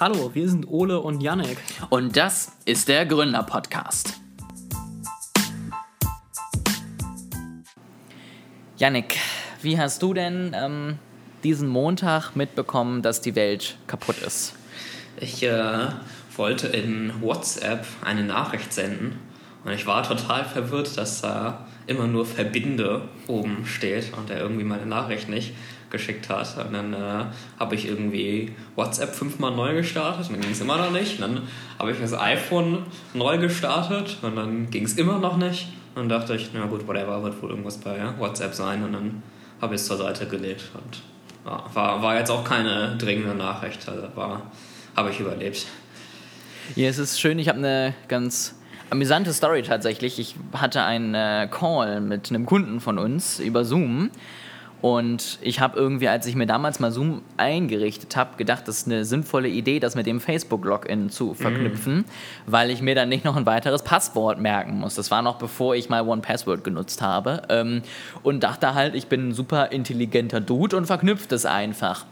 Hallo, wir sind Ole und Yannick. Und das ist der Gründer-Podcast. Yannick, wie hast du denn ähm, diesen Montag mitbekommen, dass die Welt kaputt ist? Ich äh, wollte in WhatsApp eine Nachricht senden und ich war total verwirrt, dass da immer nur Verbinde oben steht und er irgendwie meine Nachricht nicht geschickt hat. Und dann äh, habe ich irgendwie WhatsApp fünfmal neu gestartet und dann ging es immer noch nicht. Und dann habe ich das iPhone neu gestartet und dann ging es immer noch nicht. Und dann dachte ich, na gut, whatever, wird wohl irgendwas bei WhatsApp sein. Und dann habe ich es zur Seite gelegt. Und ja, war, war jetzt auch keine dringende Nachricht. Also habe ich überlebt. Ja, es ist schön. Ich habe eine ganz amüsante Story tatsächlich. Ich hatte einen äh, Call mit einem Kunden von uns über Zoom und ich habe irgendwie, als ich mir damals mal Zoom eingerichtet habe, gedacht, das ist eine sinnvolle Idee, das mit dem Facebook-Login zu mhm. verknüpfen, mm. weil ich mir dann nicht noch ein weiteres Passwort merken muss. Das war noch bevor ich mal One Password genutzt habe. Ähm, und dachte halt, ich bin ein super intelligenter Dude und verknüpft es einfach.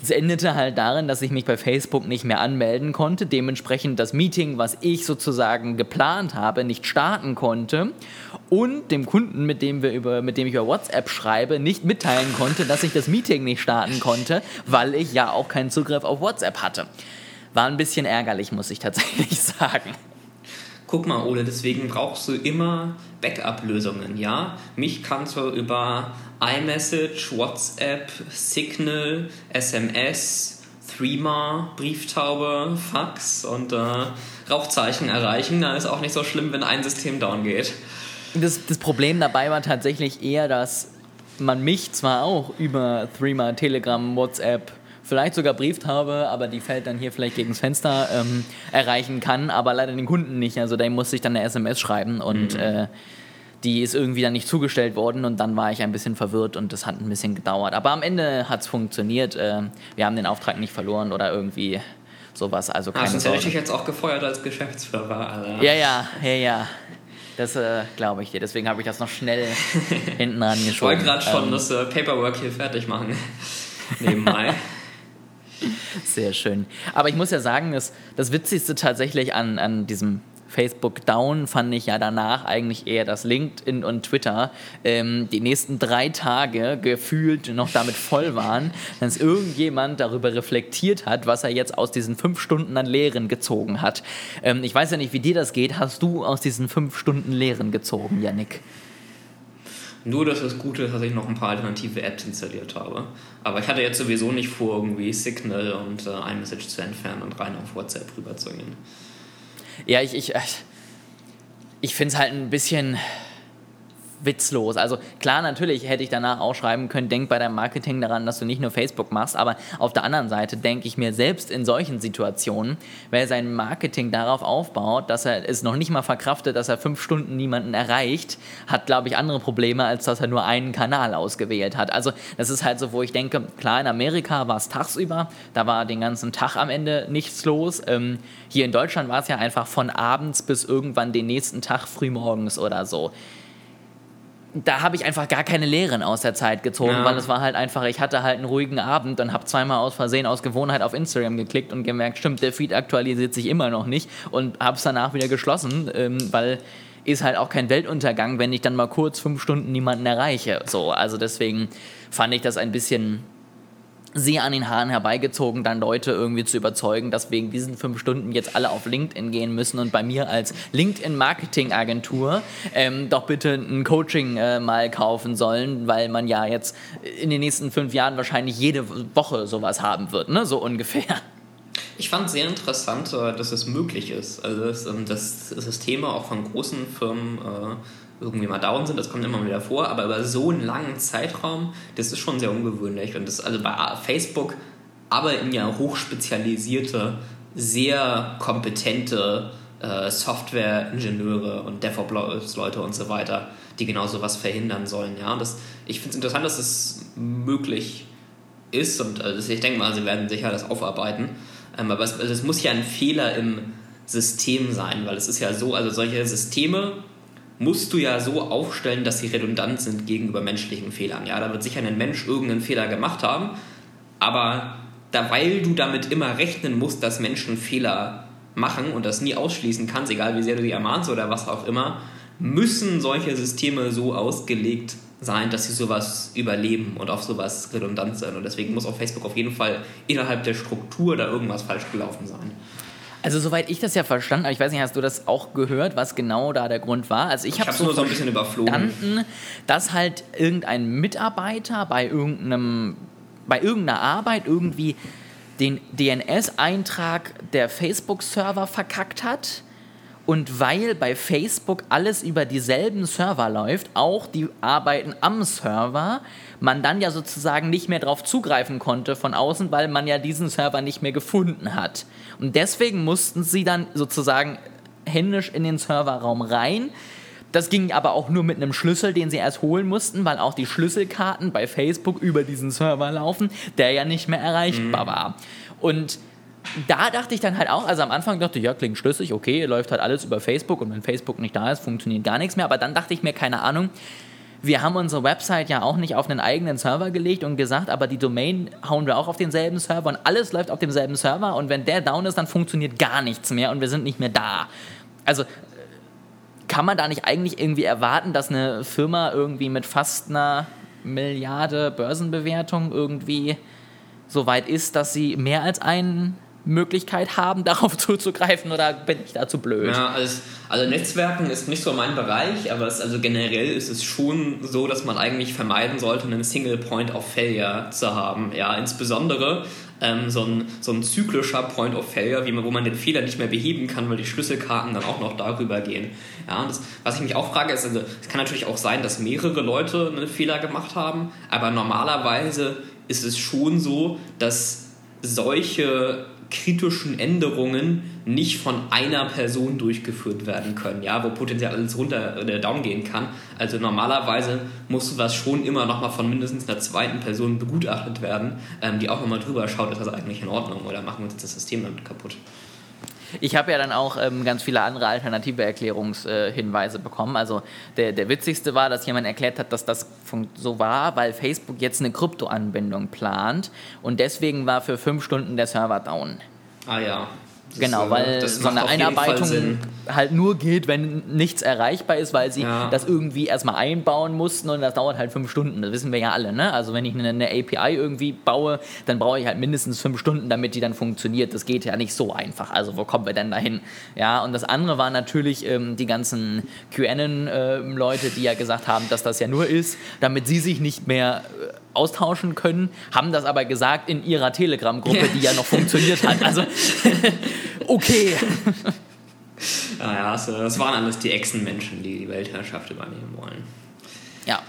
Es endete halt darin, dass ich mich bei Facebook nicht mehr anmelden konnte, dementsprechend das Meeting, was ich sozusagen geplant habe, nicht starten konnte und dem Kunden, mit dem, wir über, mit dem ich über WhatsApp schreibe, nicht mitteilen konnte, dass ich das Meeting nicht starten konnte, weil ich ja auch keinen Zugriff auf WhatsApp hatte. War ein bisschen ärgerlich, muss ich tatsächlich sagen. Guck mal, Ole, deswegen brauchst du immer Backup-Lösungen, ja? Mich kannst du über iMessage, WhatsApp, Signal, SMS, Threema, Brieftaube, Fax und äh, Rauchzeichen erreichen. Da ist auch nicht so schlimm, wenn ein System down geht. Das, das Problem dabei war tatsächlich eher, dass man mich zwar auch über Threema, Telegram, WhatsApp, vielleicht sogar Brieftaube, aber die fällt dann hier vielleicht gegen das Fenster ähm, erreichen kann, aber leider den Kunden nicht. Also der muss sich dann eine SMS schreiben und mhm. äh, die ist irgendwie dann nicht zugestellt worden und dann war ich ein bisschen verwirrt und das hat ein bisschen gedauert. Aber am Ende hat es funktioniert. Äh, wir haben den Auftrag nicht verloren oder irgendwie sowas. Also keine ah, sonst hätte ich dich jetzt auch gefeuert als Geschäftsführer. Also. Ja, ja, ja, ja. Das äh, glaube ich dir. Deswegen habe ich das noch schnell hinten angeschoben. Ich wollte gerade schon ähm, das äh, Paperwork hier fertig machen. Nebenbei. Sehr schön. Aber ich muss ja sagen, das, das Witzigste tatsächlich an, an diesem Facebook Down fand ich ja danach eigentlich eher, dass LinkedIn und Twitter ähm, die nächsten drei Tage gefühlt noch damit voll waren, dass irgendjemand darüber reflektiert hat, was er jetzt aus diesen fünf Stunden an Lehren gezogen hat. Ähm, ich weiß ja nicht, wie dir das geht. Hast du aus diesen fünf Stunden Lehren gezogen, Yannick? Nur, dass das Gute ist, dass ich noch ein paar alternative Apps installiert habe. Aber ich hatte jetzt sowieso nicht vor, irgendwie Signal und äh, iMessage zu entfernen und rein auf WhatsApp rüberzugehen. Ja, ich, ich, ich finde es halt ein bisschen witzlos. Also klar, natürlich hätte ich danach auch schreiben können, denk bei deinem Marketing daran, dass du nicht nur Facebook machst, aber auf der anderen Seite denke ich mir selbst in solchen Situationen, wer sein Marketing darauf aufbaut, dass er es noch nicht mal verkraftet, dass er fünf Stunden niemanden erreicht, hat, glaube ich, andere Probleme, als dass er nur einen Kanal ausgewählt hat. Also das ist halt so, wo ich denke, klar, in Amerika war es tagsüber, da war den ganzen Tag am Ende nichts los. Ähm, hier in Deutschland war es ja einfach von abends bis irgendwann den nächsten Tag frühmorgens oder so da habe ich einfach gar keine Lehren aus der Zeit gezogen, ja. weil es war halt einfach, ich hatte halt einen ruhigen Abend und habe zweimal aus Versehen aus Gewohnheit auf Instagram geklickt und gemerkt, stimmt, der Feed aktualisiert sich immer noch nicht und habe es danach wieder geschlossen, ähm, weil ist halt auch kein Weltuntergang, wenn ich dann mal kurz fünf Stunden niemanden erreiche. So, also deswegen fand ich das ein bisschen sehr an den Haaren herbeigezogen, dann Leute irgendwie zu überzeugen, dass wegen diesen fünf Stunden jetzt alle auf LinkedIn gehen müssen und bei mir als LinkedIn-Marketing-Agentur ähm, doch bitte ein Coaching äh, mal kaufen sollen, weil man ja jetzt in den nächsten fünf Jahren wahrscheinlich jede Woche sowas haben wird, ne? so ungefähr. Ich fand sehr interessant, äh, dass es möglich ist. Also, dass, ähm, dass Systeme auch von großen Firmen äh, irgendwie mal down sind, das kommt immer wieder vor, aber über so einen langen Zeitraum, das ist schon sehr ungewöhnlich. Und das, also bei Facebook arbeiten ja hochspezialisierte, sehr kompetente äh, Software-Ingenieure und DevOps-Leute und so weiter, die genau sowas verhindern sollen. Ja? Das, ich finde es interessant, dass es möglich ist und also ich denke mal, sie werden sicher das aufarbeiten. Ähm, aber es, also es muss ja ein Fehler im System sein, weil es ist ja so, also solche Systeme musst du ja so aufstellen, dass sie redundant sind gegenüber menschlichen Fehlern. Ja, da wird sicher ein Mensch irgendeinen Fehler gemacht haben, aber da, weil du damit immer rechnen musst, dass Menschen Fehler machen und das nie ausschließen kannst, egal wie sehr du sie ermahnst oder was auch immer, müssen solche Systeme so ausgelegt sein, dass sie sowas überleben und auf sowas redundant sind. Und deswegen muss auf Facebook auf jeden Fall innerhalb der Struktur da irgendwas falsch gelaufen sein. Also soweit ich das ja verstanden habe, ich weiß nicht, hast du das auch gehört, was genau da der Grund war? Also ich, Ich habe so nur so ein bisschen überflogen. verstanden, dass halt irgendein Mitarbeiter bei irgendeinem bei irgendeiner Arbeit irgendwie den DNS-Eintrag der Facebook-Server verkackt hat. Und weil bei Facebook alles über dieselben Server läuft, auch die Arbeiten am Server, man dann ja sozusagen nicht mehr darauf zugreifen konnte von außen, weil man ja diesen Server nicht mehr gefunden hat. Und deswegen mussten sie dann sozusagen händisch in den Serverraum rein. Das ging aber auch nur mit einem Schlüssel, den sie erst holen mussten, weil auch die Schlüsselkarten bei Facebook über diesen Server laufen, der ja nicht mehr erreichbar war. Und da dachte ich dann halt auch, also am Anfang dachte ich, ja, klingt schlüssig, okay, läuft halt alles über Facebook und wenn Facebook nicht da ist, funktioniert gar nichts mehr. Aber dann dachte ich mir, keine Ahnung, wir haben unsere Website ja auch nicht auf einen eigenen Server gelegt und gesagt, aber die Domain hauen wir auch auf denselben Server und alles läuft auf demselben Server und wenn der down ist, dann funktioniert gar nichts mehr und wir sind nicht mehr da. Also kann man da nicht eigentlich irgendwie erwarten, dass eine Firma irgendwie mit fast einer Milliarde Börsenbewertung irgendwie so weit ist, dass sie mehr als eine Möglichkeit haben, darauf zuzugreifen oder bin ich da zu blöd? Ja, also, also Netzwerken ist nicht so mein Bereich, aber es, also generell ist es schon so, dass man eigentlich vermeiden sollte, einen Single Point of Failure zu haben. Ja, insbesondere ähm, so, ein, so ein zyklischer Point of Failure, wie man, wo man den Fehler nicht mehr beheben kann, weil die Schlüsselkarten dann auch noch darüber gehen. Ja, das, was ich mich auch frage, ist, also, es kann natürlich auch sein, dass mehrere Leute einen Fehler gemacht haben, aber normalerweise ist es schon so, dass solche kritischen Änderungen nicht von einer Person durchgeführt werden können, ja, wo potenziell alles runter oder down gehen kann. Also normalerweise muss sowas schon immer nochmal von mindestens einer zweiten Person begutachtet werden, ähm, die auch nochmal drüber schaut, ist das eigentlich in Ordnung oder machen wir uns das System damit kaputt. Ich habe ja dann auch ähm, ganz viele andere alternative Erklärungshinweise äh, bekommen. Also der, der witzigste war, dass jemand erklärt hat, dass das so war, weil Facebook jetzt eine Kryptoanbindung plant und deswegen war für fünf Stunden der Server down. Ah ja. Das, Genau, äh, weil das so eine Einarbeitung halt nur geht, wenn nichts erreichbar ist, weil sie Ja. das irgendwie erstmal einbauen mussten und das dauert halt fünf Stunden. Das wissen wir ja alle, ne? Also wenn ich eine, eine API irgendwie baue, dann brauche ich halt mindestens fünf Stunden, damit die dann funktioniert. Das geht ja nicht so einfach. Also wo kommen wir denn dahin? Ja, und das andere war natürlich ähm, die ganzen QAnon-Leute, die ja gesagt haben, dass das ja nur ist, damit sie sich nicht mehr äh, austauschen können, haben das aber gesagt in ihrer Telegram-Gruppe, die ja noch funktioniert hat. Also okay. Ah ja, das, waren alles die Echsenmenschen, die die Weltherrschaft übernehmen wollen. Ja,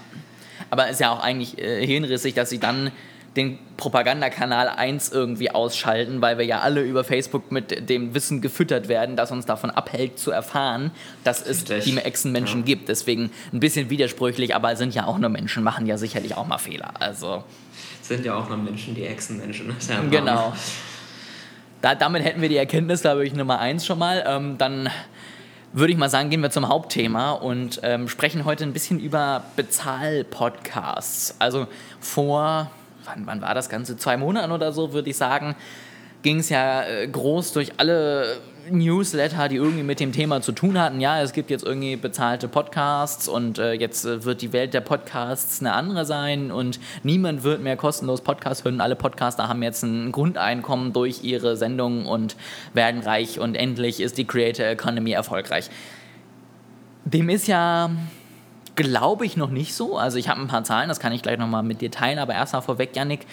aber ist ja auch eigentlich äh, hirnrissig, dass sie dann den Propagandakanal 1 irgendwie ausschalten, weil wir ja alle über Facebook mit dem Wissen gefüttert werden, das uns davon abhält zu erfahren, dass es Richtig. die Echsenmenschen Ja. gibt. Deswegen ein bisschen widersprüchlich, aber sind ja auch nur Menschen, machen ja sicherlich auch mal Fehler. Also Sind ja auch noch Menschen, die Echsenmenschen. Ja genau. Da, damit hätten wir die Erkenntnis, glaube ich, Nummer 1 schon mal. Ähm, dann würde ich mal sagen, gehen wir zum Hauptthema und ähm, sprechen heute ein bisschen über Bezahl-Podcasts. Also vor, wann, wann war das Ganze? Zwei Monaten oder so, würde ich sagen, ging es ja äh, groß durch alle Newsletter, die irgendwie mit dem Thema zu tun hatten. Ja, es gibt jetzt irgendwie bezahlte Podcasts und äh, jetzt äh, wird die Welt der Podcasts eine andere sein und niemand wird mehr kostenlos Podcasts hören. Alle Podcaster haben jetzt ein Grundeinkommen durch ihre Sendungen und werden reich und endlich ist die Creator Economy erfolgreich. Dem ist ja, glaube ich, noch nicht so. Also ich habe ein paar Zahlen, das kann ich gleich nochmal mit dir teilen, aber erstmal vorweg, Yannick,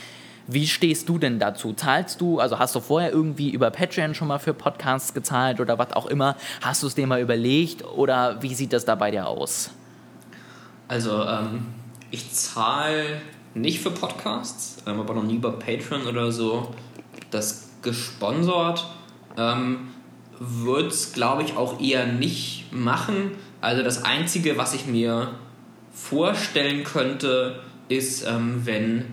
wie stehst du denn dazu? Zahlst du, also hast du vorher irgendwie über Patreon schon mal für Podcasts gezahlt oder was auch immer? Hast du es dir mal überlegt oder wie sieht das da bei dir aus? Also, ähm, ich zahle nicht für Podcasts, ähm, aber noch nie über Patreon oder so das gesponsert. Ähm, Würde es, glaube ich, auch eher nicht machen. Also, das Einzige, was ich mir vorstellen könnte, ist, ähm, wenn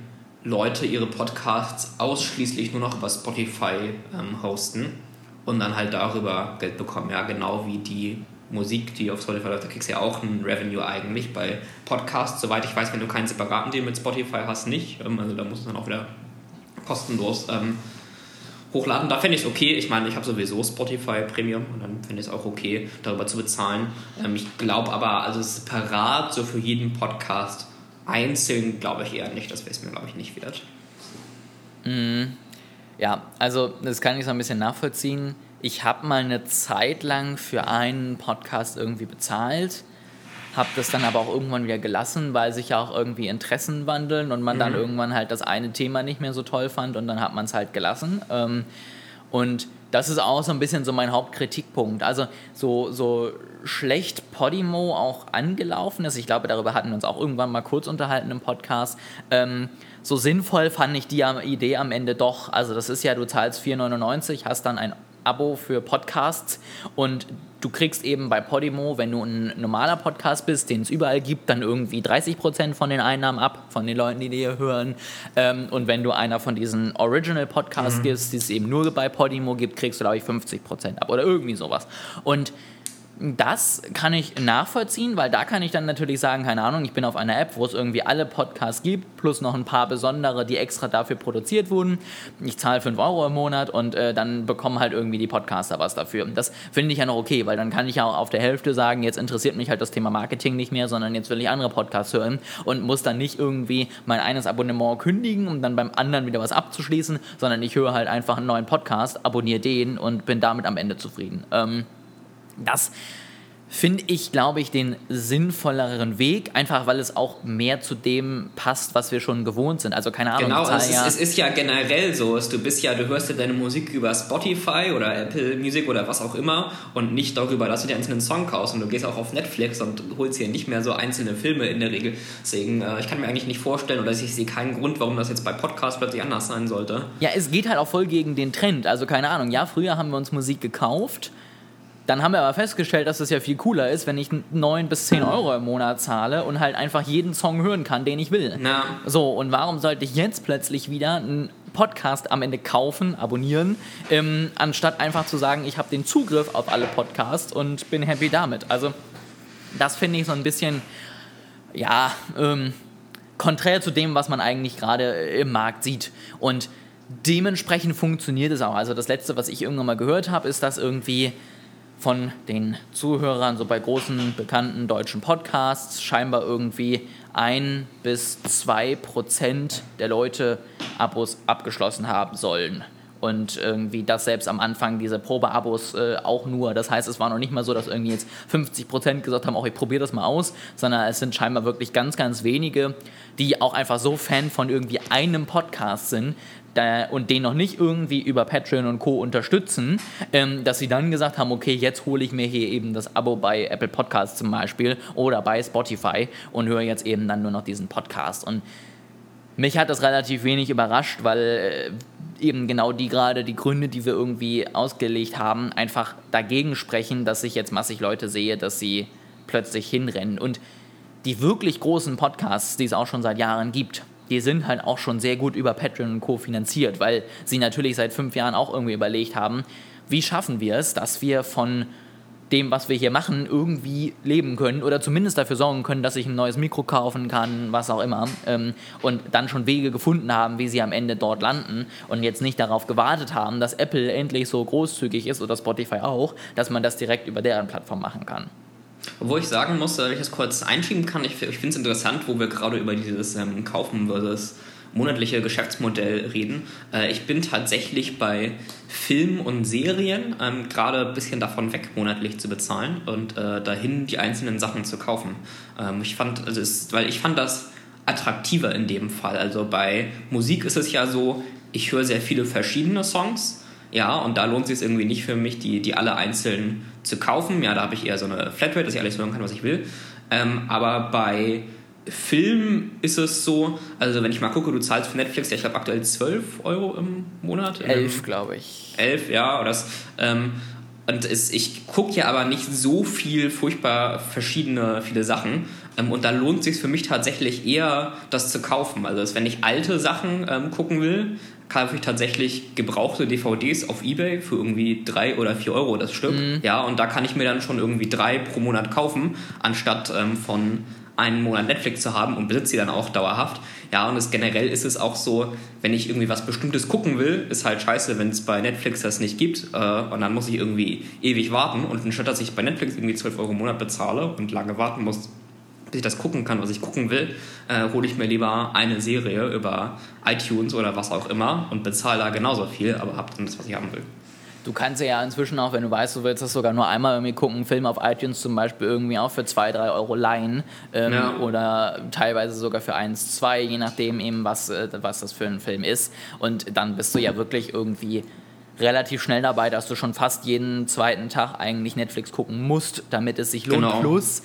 Leute ihre Podcasts ausschließlich nur noch über Spotify ähm, hosten und dann halt darüber Geld bekommen. Ja, genau wie die Musik, die auf Spotify läuft, da kriegst du ja auch ein Revenue eigentlich. Bei Podcasts, soweit ich weiß, wenn du keinen separaten Deal mit Spotify hast, nicht. Ähm, also da musst du dann auch wieder kostenlos ähm, hochladen. Da fände ich es okay. Ich meine, ich habe sowieso Spotify Premium und dann fände ich es auch okay, darüber zu bezahlen. Ähm, ich glaube aber, also separat, so für jeden Podcast einzeln, glaube ich eher nicht. Das wäre es mir, glaube ich, nicht wert. Mhm. Ja, also das kann ich so ein bisschen nachvollziehen. Ich habe mal eine Zeit lang für einen Podcast irgendwie bezahlt, habe das dann aber auch irgendwann wieder gelassen, weil sich ja auch irgendwie Interessen wandeln und man mhm. dann irgendwann halt das eine Thema nicht mehr so toll fand und dann hat man es halt gelassen. Ähm, und das ist auch so ein bisschen so mein Hauptkritikpunkt. Also so, so schlecht Podimo auch angelaufen ist, ich glaube, darüber hatten wir uns auch irgendwann mal kurz unterhalten im Podcast, ähm, so sinnvoll fand ich die Idee am Ende doch. Also das ist ja, du zahlst 4,99, hast dann ein Abo für Podcasts und du kriegst eben bei Podimo, wenn du ein normaler Podcast bist, den es überall gibt, dann irgendwie 30% von den Einnahmen ab, von den Leuten, die dir hören. Ähm, und wenn du einer von diesen Original Podcasts mhm. bist, die es eben nur bei Podimo gibt, kriegst du, glaube ich, 50% ab oder irgendwie sowas. Und das kann ich nachvollziehen, weil da kann ich dann natürlich sagen, keine Ahnung, ich bin auf einer App, wo es irgendwie alle Podcasts gibt, plus noch ein paar besondere, die extra dafür produziert wurden. Ich zahle 5 Euro im Monat und äh, dann bekommen halt irgendwie die Podcaster was dafür. Das finde ich ja noch okay, weil dann kann ich ja auch auf der Hälfte sagen, jetzt interessiert mich halt das Thema Marketing nicht mehr, sondern jetzt will ich andere Podcasts hören und muss dann nicht irgendwie mein eines Abonnement kündigen, um dann beim anderen wieder was abzuschließen, sondern ich höre halt einfach einen neuen Podcast, abonniere den und bin damit am Ende zufrieden. Ähm, das finde ich, glaube ich, den sinnvolleren Weg, einfach weil es auch mehr zu dem passt, was wir schon gewohnt sind. Also keine Ahnung. Genau, es ist, ja es ist ja generell so, du bist ja, du hörst ja deine Musik über Spotify oder Apple Music oder was auch immer und nicht darüber, dass du dir einzelnen Song kaufst und du gehst auch auf Netflix und holst hier nicht mehr so einzelne Filme in der Regel. Deswegen, äh, ich kann mir eigentlich nicht vorstellen oder ich sehe keinen Grund, warum das jetzt bei Podcasts plötzlich anders sein sollte. Ja, es geht halt auch voll gegen den Trend. Also keine Ahnung, ja, früher haben wir uns Musik gekauft dann haben wir aber festgestellt, dass es ja viel cooler ist, wenn ich 9 bis 10 Euro im Monat zahle und halt einfach jeden Song hören kann, den ich will. Na. So, und warum sollte ich jetzt plötzlich wieder einen Podcast am Ende kaufen, abonnieren, ähm, anstatt einfach zu sagen, ich habe den Zugriff auf alle Podcasts und bin happy damit. Also, das finde ich so ein bisschen, ja, ähm, konträr zu dem, was man eigentlich gerade im Markt sieht. Und dementsprechend funktioniert es auch. Also, das Letzte, was ich irgendwann mal gehört habe, ist, dass irgendwie von den Zuhörern, so bei großen bekannten deutschen Podcasts, scheinbar irgendwie ein bis zwei Prozent der Leute Abos abgeschlossen haben sollen. Und irgendwie das selbst am Anfang, diese Probeabos äh, auch nur. Das heißt, es war noch nicht mal so, dass irgendwie jetzt 50 Prozent gesagt haben, auch ich probiere das mal aus, sondern es sind scheinbar wirklich ganz, ganz wenige, die auch einfach so Fan von irgendwie einem Podcast sind, und den noch nicht irgendwie über Patreon und Co. unterstützen, ähm, dass sie dann gesagt haben, okay, jetzt hole ich mir hier eben das Abo bei Apple Podcasts zum Beispiel oder bei Spotify und höre jetzt eben dann nur noch diesen Podcast. Und mich hat das relativ wenig überrascht, weil äh, eben genau die gerade, die Gründe, die wir irgendwie ausgelegt haben, einfach dagegen sprechen, dass ich jetzt massig Leute sehe, dass sie plötzlich hinrennen. Und die wirklich großen Podcasts, die es auch schon seit Jahren gibt, die sind halt auch schon sehr gut über Patreon und Co. finanziert, weil sie natürlich seit fünf Jahren auch irgendwie überlegt haben, wie schaffen wir es, dass wir von dem, was wir hier machen, irgendwie leben können oder zumindest dafür sorgen können, dass ich ein neues Mikro kaufen kann, was auch immer. Ähm, und dann schon Wege gefunden haben, wie sie am Ende dort landen und jetzt nicht darauf gewartet haben, dass Apple endlich so großzügig ist oder Spotify auch, dass man das direkt über deren Plattform machen kann. Obwohl ich sagen muss, wenn ich das kurz einschieben kann, ich, ich finde es interessant, wo wir gerade über dieses ähm, Kaufen versus monatliche Geschäftsmodell reden. Äh, ich bin tatsächlich bei Filmen und Serien ähm, gerade ein bisschen davon weg, monatlich zu bezahlen und äh, dahin die einzelnen Sachen zu kaufen. Ähm, ich fand, also es, weil ich fand das attraktiver in dem Fall. Also bei Musik ist es ja so, ich höre sehr viele verschiedene Songs ja, und da lohnt es sich irgendwie nicht für mich, die, die alle einzeln zu kaufen. Ja, da habe ich eher so eine Flatrate, dass ich alles hören kann, was ich will. Ähm, aber bei Film ist es so, also wenn ich mal gucke, du zahlst für Netflix, ja, ich glaube aktuell 12 Euro im Monat. 11, glaube ich. 11, ja, oder das. Ähm, und es, ich gucke ja aber nicht so viel furchtbar verschiedene, viele Sachen. Ähm, und da lohnt es sich für mich tatsächlich eher, das zu kaufen. Also, wenn ich alte Sachen ähm, gucken will, kaufe ich tatsächlich gebrauchte DVDs auf Ebay für irgendwie drei oder vier Euro das Stück. Mhm. Ja, und da kann ich mir dann schon irgendwie drei pro Monat kaufen, anstatt ähm, von einen Monat Netflix zu haben und besitze sie dann auch dauerhaft. Ja, und es, generell ist es auch so, wenn ich irgendwie was Bestimmtes gucken will, ist halt scheiße, wenn es bei Netflix das nicht gibt. Äh, und dann muss ich irgendwie ewig warten. Und anstatt dass ich bei Netflix irgendwie 12 Euro im Monat bezahle und lange warten muss, bis ich das gucken kann, was ich gucken will, äh, hole ich mir lieber eine Serie über iTunes oder was auch immer und bezahle da genauso viel, aber habe dann das, was ich haben will. Du kannst ja inzwischen auch, wenn du weißt, du willst das sogar nur einmal irgendwie gucken, einen Film auf iTunes zum Beispiel irgendwie auch für 2, 3 Euro leihen ähm, ja. oder teilweise sogar für 1, 2, je nachdem eben, was, äh, was das für ein Film ist. Und dann bist du ja wirklich irgendwie relativ schnell dabei, dass du schon fast jeden zweiten Tag eigentlich Netflix gucken musst, damit es sich lohnt. Genau. Plus,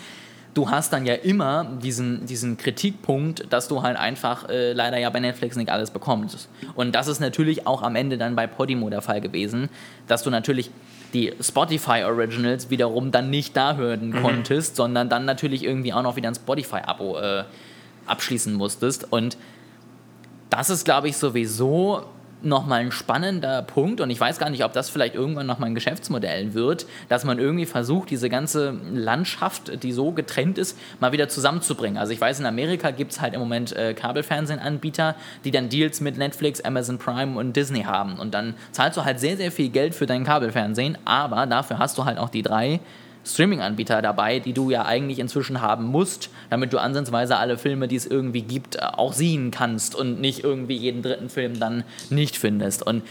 du hast dann ja immer diesen, diesen Kritikpunkt, dass du halt einfach äh, leider ja bei Netflix nicht alles bekommst. Und das ist natürlich auch am Ende dann bei Podimo der Fall gewesen, dass du natürlich die Spotify Originals wiederum dann nicht da hören mhm. konntest, sondern dann natürlich irgendwie auch noch wieder ein Spotify-Abo äh, abschließen musstest. Und das ist, glaube ich, sowieso nochmal ein spannender Punkt und ich weiß gar nicht, ob das vielleicht irgendwann nochmal ein Geschäftsmodell wird, dass man irgendwie versucht, diese ganze Landschaft, die so getrennt ist, mal wieder zusammenzubringen. Also ich weiß, in Amerika gibt es halt im Moment äh, Kabelfernsehenanbieter, die dann Deals mit Netflix, Amazon Prime und Disney haben und dann zahlst du halt sehr, sehr viel Geld für dein Kabelfernsehen, aber dafür hast du halt auch die drei Streaming-Anbieter dabei, die du ja eigentlich inzwischen haben musst, damit du ansatzweise alle Filme, die es irgendwie gibt, äh, auch sehen kannst und nicht irgendwie jeden dritten Film dann nicht findest. Und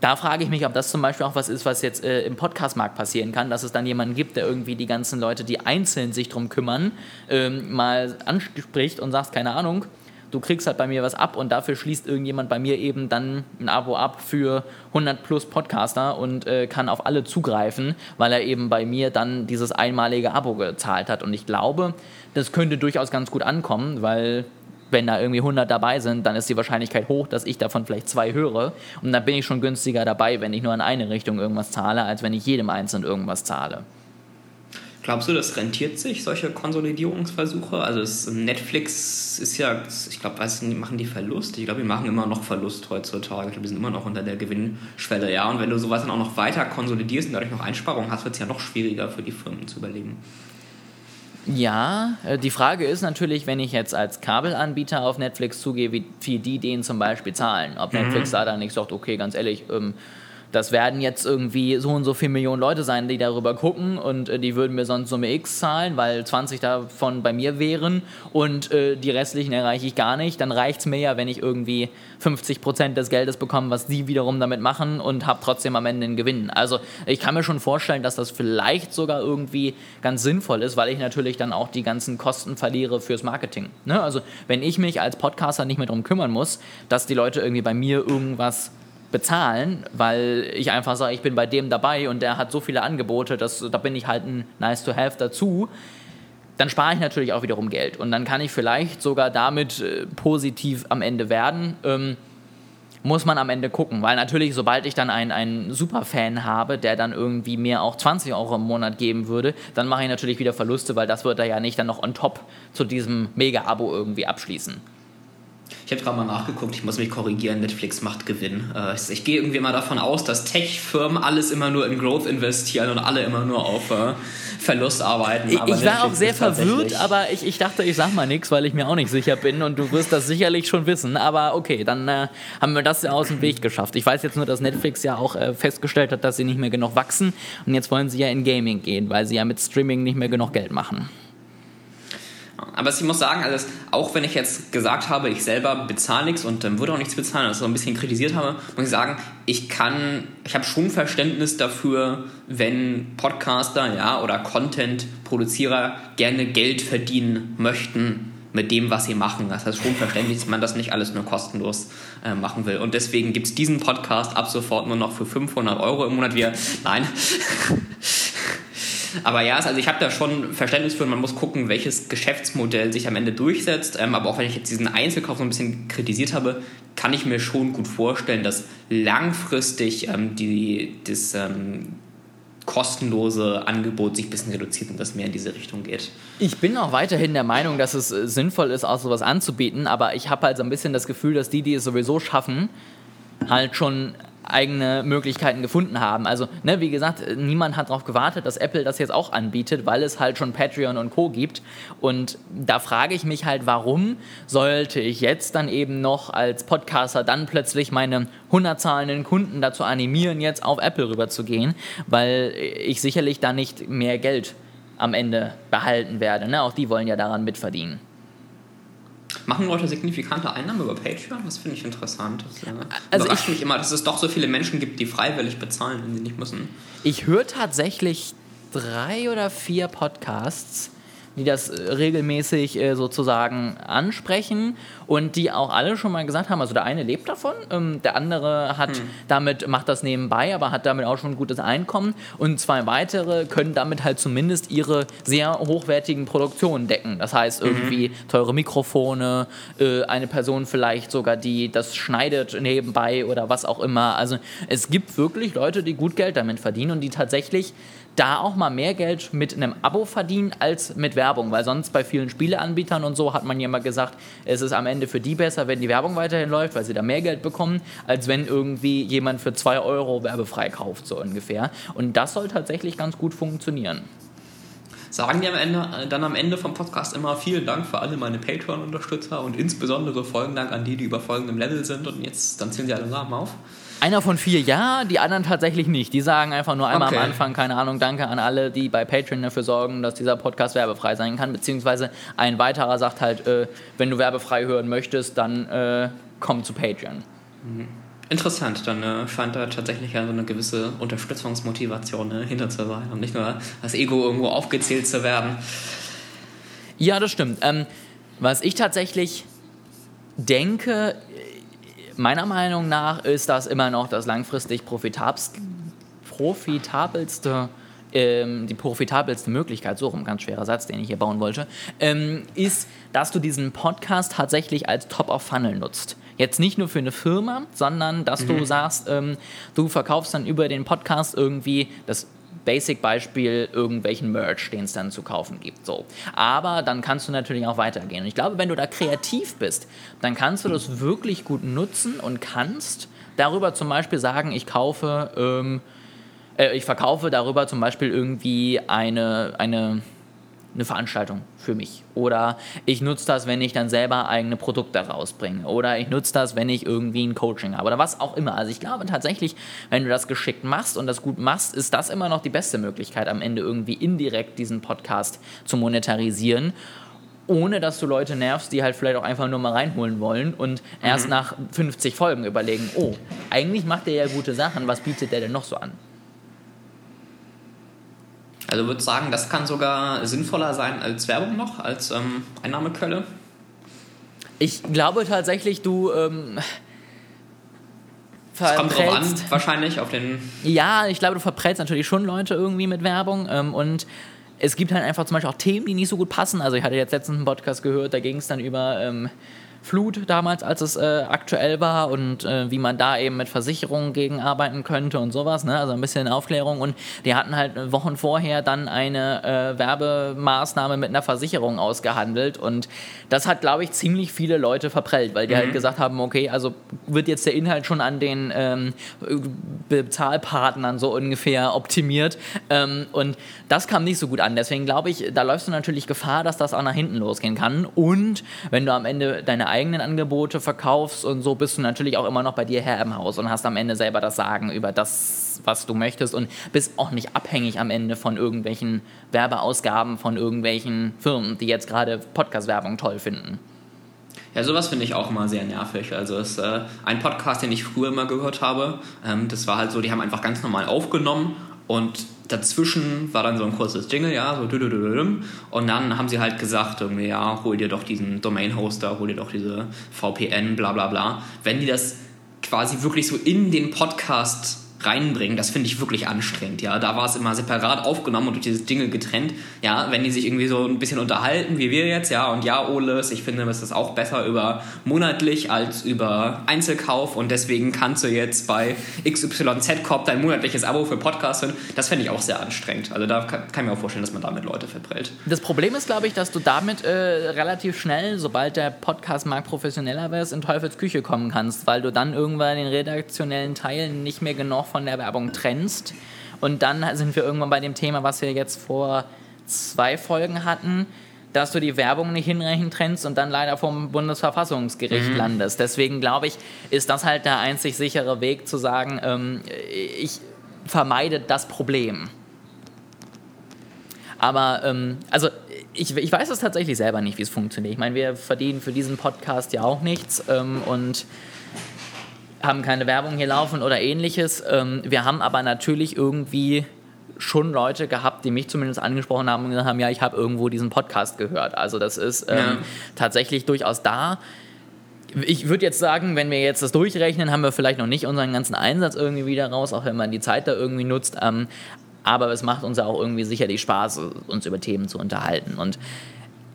da frage ich mich, ob das zum Beispiel auch was ist, was jetzt äh, im Podcast-Markt passieren kann, dass es dann jemanden gibt, der irgendwie die ganzen Leute, die einzeln sich darum kümmern, ähm, mal anspricht und sagt, keine Ahnung, du kriegst halt bei mir was ab und dafür schließt irgendjemand bei mir eben dann ein Abo ab für 100 plus Podcaster und äh, kann auf alle zugreifen, weil er eben bei mir dann dieses einmalige Abo gezahlt hat. Und ich glaube, das könnte durchaus ganz gut ankommen, weil wenn da irgendwie 100 dabei sind, dann ist die Wahrscheinlichkeit hoch, dass ich davon vielleicht zwei höre. Und dann bin ich schon günstiger dabei, wenn ich nur in eine Richtung irgendwas zahle, als wenn ich jedem Einzelnen irgendwas zahle. Glaubst du, das rentiert sich, solche Konsolidierungsversuche? Also das Netflix ist ja, ich glaube, machen die Verlust? Ich glaube, die machen immer noch Verlust heutzutage. Ich glaube, die sind immer noch unter der Gewinnschwelle, ja. Und wenn du sowas dann auch noch weiter konsolidierst und dadurch noch Einsparungen hast, wird es ja noch schwieriger für die Firmen zu überleben. Ja, äh, die Frage ist natürlich, wenn ich jetzt als Kabelanbieter auf Netflix zugehe, wie viel die denen zum Beispiel zahlen. Ob mhm. Netflix da dann nicht sagt, okay, ganz ehrlich, ähm, das werden jetzt irgendwie so und so viele Millionen Leute sein, die darüber gucken und äh, die würden mir sonst Summe X zahlen, weil 20 davon bei mir wären und äh, die restlichen erreiche ich gar nicht. Dann reicht es mir ja, wenn ich irgendwie 50 Prozent des Geldes bekomme, was die wiederum damit machen und habe trotzdem am Ende einen Gewinn. Also ich kann mir schon vorstellen, dass das vielleicht sogar irgendwie ganz sinnvoll ist, weil ich natürlich dann auch die ganzen Kosten verliere fürs Marketing. Ne? Also wenn ich mich als Podcaster nicht mehr darum kümmern muss, dass die Leute irgendwie bei mir irgendwas bezahlen, weil ich einfach sage, ich bin bei dem dabei und der hat so viele Angebote, dass, da bin ich halt ein nice to have dazu, dann spare ich natürlich auch wiederum Geld. Und dann kann ich vielleicht sogar damit äh, positiv am Ende werden. Ähm, muss man am Ende gucken, weil natürlich, sobald ich dann einen, einen Superfan habe, der dann irgendwie mir auch 20 Euro im Monat geben würde, dann mache ich natürlich wieder Verluste, weil das wird er ja nicht dann noch on top zu diesem Mega-Abo irgendwie abschließen. Ich habe gerade mal nachgeguckt, ich muss mich korrigieren, Netflix macht Gewinn. Äh, ich gehe irgendwie mal davon aus, dass Tech-Firmen alles immer nur in Growth investieren und alle immer nur auf äh, Verlust arbeiten. ich, ich war auch sehr verwirrt, aber ich, ich dachte, ich sag mal nichts, weil ich mir auch nicht sicher bin und du wirst das sicherlich schon wissen. Aber okay, dann äh, haben wir das ja aus dem Weg geschafft. Ich weiß jetzt nur, dass Netflix ja auch äh, festgestellt hat, dass sie nicht mehr genug wachsen und jetzt wollen sie ja in Gaming gehen, weil sie ja mit Streaming nicht mehr genug Geld machen. Aber ich muss sagen, also auch wenn ich jetzt gesagt habe, ich selber bezahle nichts und ähm, würde auch nichts bezahlen, also ein bisschen kritisiert habe, muss ich sagen, ich kann, ich habe schon Verständnis dafür, wenn Podcaster ja, oder Content-Produzierer gerne Geld verdienen möchten mit dem, was sie machen. Das heißt schon verständlich, dass man das nicht alles nur kostenlos äh, machen will. Und deswegen gibt es diesen Podcast ab sofort nur noch für 500 Euro im Monat. Wir, nein. Aber ja, also ich habe da schon Verständnis für, man muss gucken, welches Geschäftsmodell sich am Ende durchsetzt. Ähm, aber auch wenn ich jetzt diesen Einzelkauf so ein bisschen kritisiert habe, kann ich mir schon gut vorstellen, dass langfristig ähm, die, das ähm, kostenlose Angebot sich ein bisschen reduziert und das mehr in diese Richtung geht. Ich bin auch weiterhin der Meinung, dass es äh, sinnvoll ist, auch sowas anzubieten, aber ich habe halt so ein bisschen das Gefühl, dass die, die es sowieso schaffen, halt schon eigene Möglichkeiten gefunden haben. Also, ne, wie gesagt, niemand hat darauf gewartet, dass Apple das jetzt auch anbietet, weil es halt schon Patreon und Co. gibt. Und da frage ich mich halt, warum sollte ich jetzt dann eben noch als Podcaster dann plötzlich meine 100 zahlenden Kunden dazu animieren, jetzt auf Apple rüber zu gehen, weil ich sicherlich da nicht mehr Geld am Ende behalten werde. Ne? Auch die wollen ja daran mitverdienen. Machen Leute signifikante Einnahmen über Patreon? Das finde ich interessant. Das äh, also überrascht ich, mich immer, dass es doch so viele Menschen gibt, die freiwillig bezahlen, wenn sie nicht müssen. Ich höre tatsächlich drei oder vier Podcasts, die das äh, regelmäßig äh, sozusagen ansprechen und die auch alle schon mal gesagt haben, also der eine lebt davon, ähm, der andere hat hm. damit, macht das nebenbei, aber hat damit auch schon ein gutes Einkommen und zwei weitere können damit halt zumindest ihre sehr hochwertigen Produktionen decken. Das heißt irgendwie mhm. teure Mikrofone, äh, eine Person vielleicht sogar, die das schneidet nebenbei oder was auch immer. Also es gibt wirklich Leute, die gut Geld damit verdienen und die tatsächlich da auch mal mehr Geld mit einem Abo verdienen als mit Werbung, weil sonst bei vielen Spieleanbietern und so hat man ja immer gesagt, es ist am Ende für die besser, wenn die Werbung weiterhin läuft, weil sie da mehr Geld bekommen, als wenn irgendwie jemand für 2 Euro werbefrei kauft, so ungefähr. Und das soll tatsächlich ganz gut funktionieren. Sagen die am Ende, äh, dann am Ende vom Podcast immer vielen Dank für alle meine Patreon-Unterstützer und insbesondere folgenden Dank an die, die über folgendem Level sind und jetzt, dann zählen sie alle Namen auf. Einer von vier ja, die anderen tatsächlich nicht. Die sagen einfach nur einmal okay. am Anfang, keine Ahnung, danke an alle, die bei Patreon dafür sorgen, dass dieser Podcast werbefrei sein kann. Beziehungsweise ein weiterer sagt halt, äh, wenn du werbefrei hören möchtest, dann äh, komm zu Patreon. Mhm. Interessant, dann äh, scheint da tatsächlich ja so eine gewisse Unterstützungsmotivation ne, hinter zu sein und nicht nur das Ego irgendwo aufgezählt zu werden. Ja, das stimmt. Ähm, was ich tatsächlich denke, meiner Meinung nach ist das immer noch das langfristig profitabelste, profitabelste ähm, die profitabelste Möglichkeit, so rum, ganz schwerer Satz, den ich hier bauen wollte, ähm, ist, dass du diesen Podcast tatsächlich als Top-of-Funnel nutzt. Jetzt nicht nur für eine Firma, sondern dass mhm. du sagst, ähm, du verkaufst dann über den Podcast irgendwie das Basic-Beispiel irgendwelchen Merch, den es dann zu kaufen gibt. So. Aber dann kannst du natürlich auch weitergehen. Und ich glaube, wenn du da kreativ bist, dann kannst du das wirklich gut nutzen und kannst darüber zum Beispiel sagen, ich kaufe, ähm, äh, ich verkaufe darüber zum Beispiel irgendwie eine, eine eine Veranstaltung für mich. Oder ich nutze das, wenn ich dann selber eigene Produkte rausbringe. Oder ich nutze das, wenn ich irgendwie ein Coaching habe. Oder was auch immer. Also ich glaube tatsächlich, wenn du das geschickt machst und das gut machst, ist das immer noch die beste Möglichkeit, am Ende irgendwie indirekt diesen Podcast zu monetarisieren. Ohne dass du Leute nervst, die halt vielleicht auch einfach nur mal reinholen wollen und erst mhm. nach 50 Folgen überlegen, oh, eigentlich macht der ja gute Sachen, was bietet der denn noch so an? Also würde sagen, das kann sogar sinnvoller sein als Werbung noch, als ähm, Einnahmequelle? Ich glaube tatsächlich, du. Ähm, es kommt drauf an, wahrscheinlich auf den. Ja, ich glaube, du verprellst natürlich schon Leute irgendwie mit Werbung ähm, und es gibt halt einfach zum Beispiel auch Themen, die nicht so gut passen. Also ich hatte jetzt letztens einen Podcast gehört, da ging es dann über ähm, Flut damals, als es äh, aktuell war und äh, wie man da eben mit Versicherungen gegenarbeiten könnte und sowas, ne? also ein bisschen Aufklärung. Und die hatten halt Wochen vorher dann eine äh, Werbemaßnahme mit einer Versicherung ausgehandelt. Und das hat, glaube ich, ziemlich viele Leute verprellt, weil die halt mhm. halt gesagt haben, okay, also wird jetzt der Inhalt schon an den ähm, Bezahlpartnern so ungefähr optimiert. Ähm, und das kam nicht so gut an, deswegen glaube ich, da läufst du natürlich Gefahr, dass das auch nach hinten losgehen kann. Und wenn du am Ende deine eigenen Angebote verkaufst und so bist du natürlich auch immer noch bei dir her im Haus und hast am Ende selber das Sagen über das, was du möchtest und bist auch nicht abhängig am Ende von irgendwelchen Werbeausgaben von irgendwelchen Firmen, die jetzt gerade Podcast-Werbung toll finden. Ja, sowas finde ich auch immer sehr nervig. Also es ist äh, ein Podcast, den ich früher immer gehört habe. Ähm, das war halt so, die haben einfach ganz normal aufgenommen und dazwischen war dann so ein kurzes Jingle, ja, so und dann haben sie halt gesagt, irgendwie, ja, hol dir doch diesen Domain-Hoster, hol dir doch diese VPN, bla bla bla. Wenn die das quasi wirklich so in den Podcast reinbringen, das finde ich wirklich anstrengend, ja. Da war es immer separat aufgenommen und durch dieses Dinge getrennt, ja. Wenn die sich irgendwie so ein bisschen unterhalten, wie wir jetzt, ja. Und ja, Oles, ich finde, es ist auch besser über monatlich als über Einzelkauf und deswegen kannst du jetzt bei XYZ Corp dein monatliches Abo für Podcasts hören. Das fände ich auch sehr anstrengend. Also da kann, ich mir auch vorstellen, dass man damit Leute verprellt. Das Problem ist, glaube ich, dass du damit äh, relativ schnell, sobald der Podcast-Markt professioneller wird, in Teufels Küche kommen kannst, weil du dann irgendwann den redaktionellen Teil nicht mehr genug von der Werbung trennst. Und dann sind wir irgendwann bei dem Thema, was wir jetzt vor zwei Folgen hatten, dass du die Werbung nicht hinreichend trennst und dann leider vom Bundesverfassungsgericht mhm. landest. Deswegen glaube ich, ist das halt der einzig sichere Weg zu sagen, ähm, ich vermeide das Problem. Aber, ähm, also ich, ich weiß es tatsächlich selber nicht, wie es funktioniert. Ich meine, wir verdienen für diesen Podcast ja auch nichts ähm, und haben keine Werbung hier laufen oder ähnliches. Ähm, wir haben aber natürlich irgendwie schon Leute gehabt, die mich zumindest angesprochen haben und gesagt haben, ja, ich habe irgendwo diesen Podcast gehört. Also das ist ähm, ja. tatsächlich durchaus da. Ich würde jetzt sagen, wenn wir jetzt das durchrechnen, haben wir vielleicht noch nicht unseren ganzen Einsatz irgendwie wieder raus, auch wenn man die Zeit da irgendwie nutzt. Ähm, aber es macht uns ja auch irgendwie sicherlich Spaß, uns über Themen zu unterhalten. Und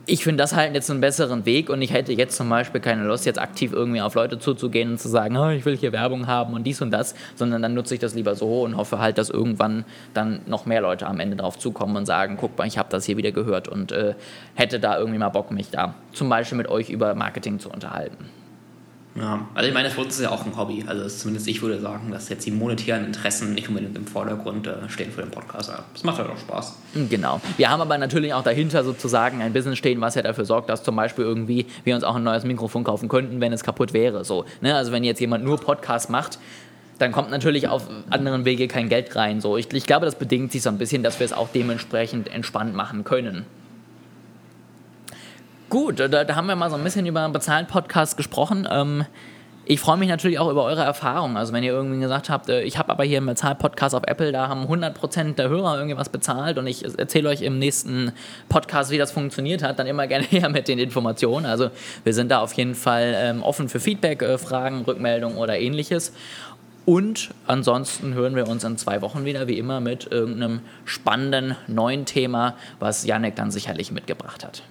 ich finde das halt jetzt einen besseren Weg und ich hätte jetzt zum Beispiel keine Lust, jetzt aktiv irgendwie auf Leute zuzugehen und zu sagen, oh, ich will hier Werbung haben und dies und das, sondern dann nutze ich das lieber so und hoffe halt, dass irgendwann dann noch mehr Leute am Ende drauf zukommen und sagen, guck mal, ich habe das hier wieder gehört und äh, hätte da irgendwie mal Bock, mich da zum Beispiel mit euch über Marketing zu unterhalten. Ja, also ich meine, für uns ist ja auch ein Hobby. Also zumindest ich würde sagen, dass jetzt die monetären Interessen nicht unbedingt im Vordergrund äh, stehen für den Podcast. Das macht halt auch Spaß. Genau. Wir haben aber natürlich auch dahinter sozusagen ein Business stehen, was ja dafür sorgt, dass zum Beispiel irgendwie wir uns auch ein neues Mikrofon kaufen könnten, wenn es kaputt wäre. So, ne? Also wenn jetzt jemand nur Podcast macht, dann kommt natürlich auf anderen Wege kein Geld rein. So, ich, ich glaube, das bedingt sich so ein bisschen, dass wir es auch dementsprechend entspannt machen können. Gut, da, da, haben wir mal so ein bisschen über einen bezahlten Podcast gesprochen. Ähm, ich freue mich natürlich auch über eure Erfahrungen. Also wenn ihr irgendwie gesagt habt, äh, ich habe aber hier einen Bezahl-Podcast auf Apple, da haben 100% der Hörer irgendwie was bezahlt und ich erzähle euch im nächsten Podcast, wie das funktioniert hat, dann immer gerne her mit den Informationen. Also wir sind da auf jeden Fall ähm, offen für Feedback, äh, Fragen, Rückmeldungen oder ähnliches. Und ansonsten hören wir uns in zwei Wochen wieder, wie immer, mit irgendeinem spannenden neuen Thema, was Janek dann sicherlich mitgebracht hat.